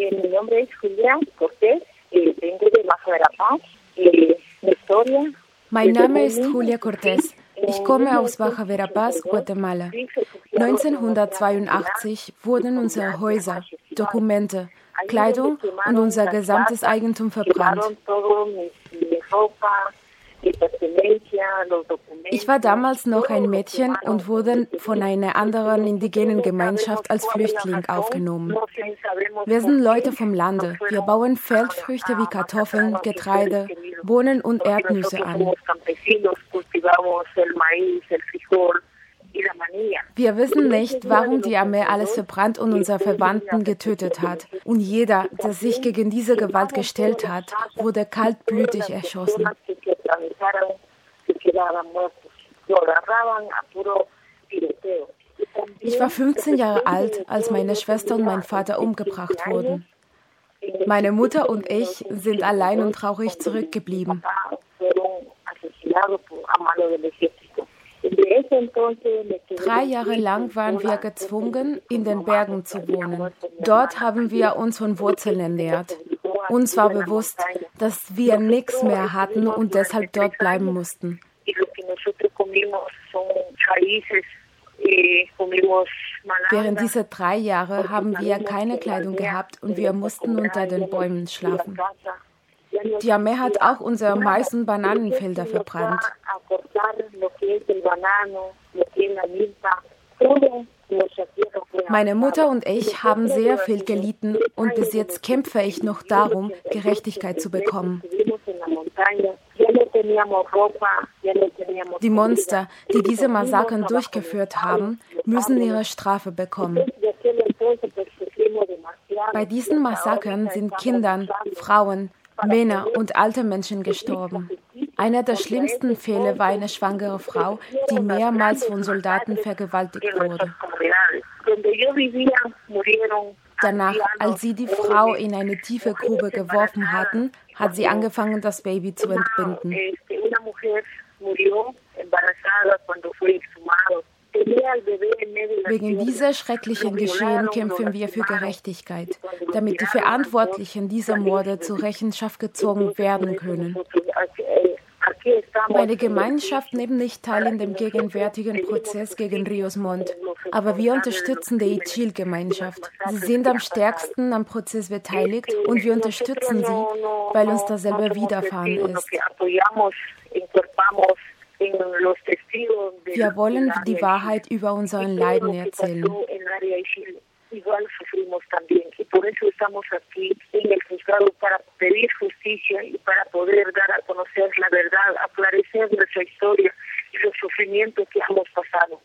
Eh, mi nombre es Julia Cortés, eh, vengo de Baja Verapaz. Eh, mi historia. Mein Name ist Julia Cortés. Ich komme aus Baja Verapaz, Guatemala. 1982 wurden unsere Häuser, Dokumente, Kleidung und unser gesamtes Eigentum verbrannt. Ich war damals noch ein Mädchen und wurde von einer anderen indigenen Gemeinschaft als Flüchtling aufgenommen. Wir sind Leute vom Lande. Wir bauen Feldfrüchte wie Kartoffeln, Getreide, Bohnen und Erdnüsse an. Wir wissen nicht, warum die Armee alles verbrannt und unsere Verwandten getötet hat. Und jeder, der sich gegen diese Gewalt gestellt hat, wurde kaltblütig erschossen. Ich war 15 Jahre alt, als meine Schwester und mein Vater umgebracht wurden. Meine Mutter und ich sind allein und traurig zurückgeblieben. Drei Jahre lang waren wir gezwungen, in den Bergen zu wohnen. Dort haben wir uns von Wurzeln ernährt. Uns war bewusst, dass wir nichts mehr hatten und deshalb dort bleiben mussten. Während dieser drei Jahre haben wir keine Kleidung gehabt und wir mussten unter den Bäumen schlafen. Die Armee hat auch unsere und Bananenfelder verbrannt. Meine Mutter und ich haben sehr viel gelitten und bis jetzt kämpfe ich noch darum, Gerechtigkeit zu bekommen. Die Monster, die diese Massakern durchgeführt haben, müssen ihre Strafe bekommen. Bei diesen Massakern sind Kindern, Frauen, Männer und alte Menschen gestorben. Einer der schlimmsten Fälle war eine schwangere Frau, die mehrmals von Soldaten vergewaltigt wurde. Danach, als sie die Frau in eine tiefe Grube geworfen hatten, hat sie angefangen, das Baby zu entbinden. Wegen dieser schrecklichen Geschehen kämpfen wir für Gerechtigkeit, damit die Verantwortlichen dieser Morde zur Rechenschaft gezogen werden können. Meine Gemeinschaft nimmt nicht teil in dem gegenwärtigen Prozess gegen Rios Mont, aber wir unterstützen die Ichil-Gemeinschaft. Sie sind am stärksten am Prozess beteiligt und wir unterstützen sie, weil uns dasselbe widerfahren ist. Wir wollen die Wahrheit über unseren Leiden erzählen. igual sufrimos también y por eso estamos aquí en el juzgado para pedir justicia y para poder dar la verdad, aclarecer nuestra historia y los sufrimientos que hemos pasado.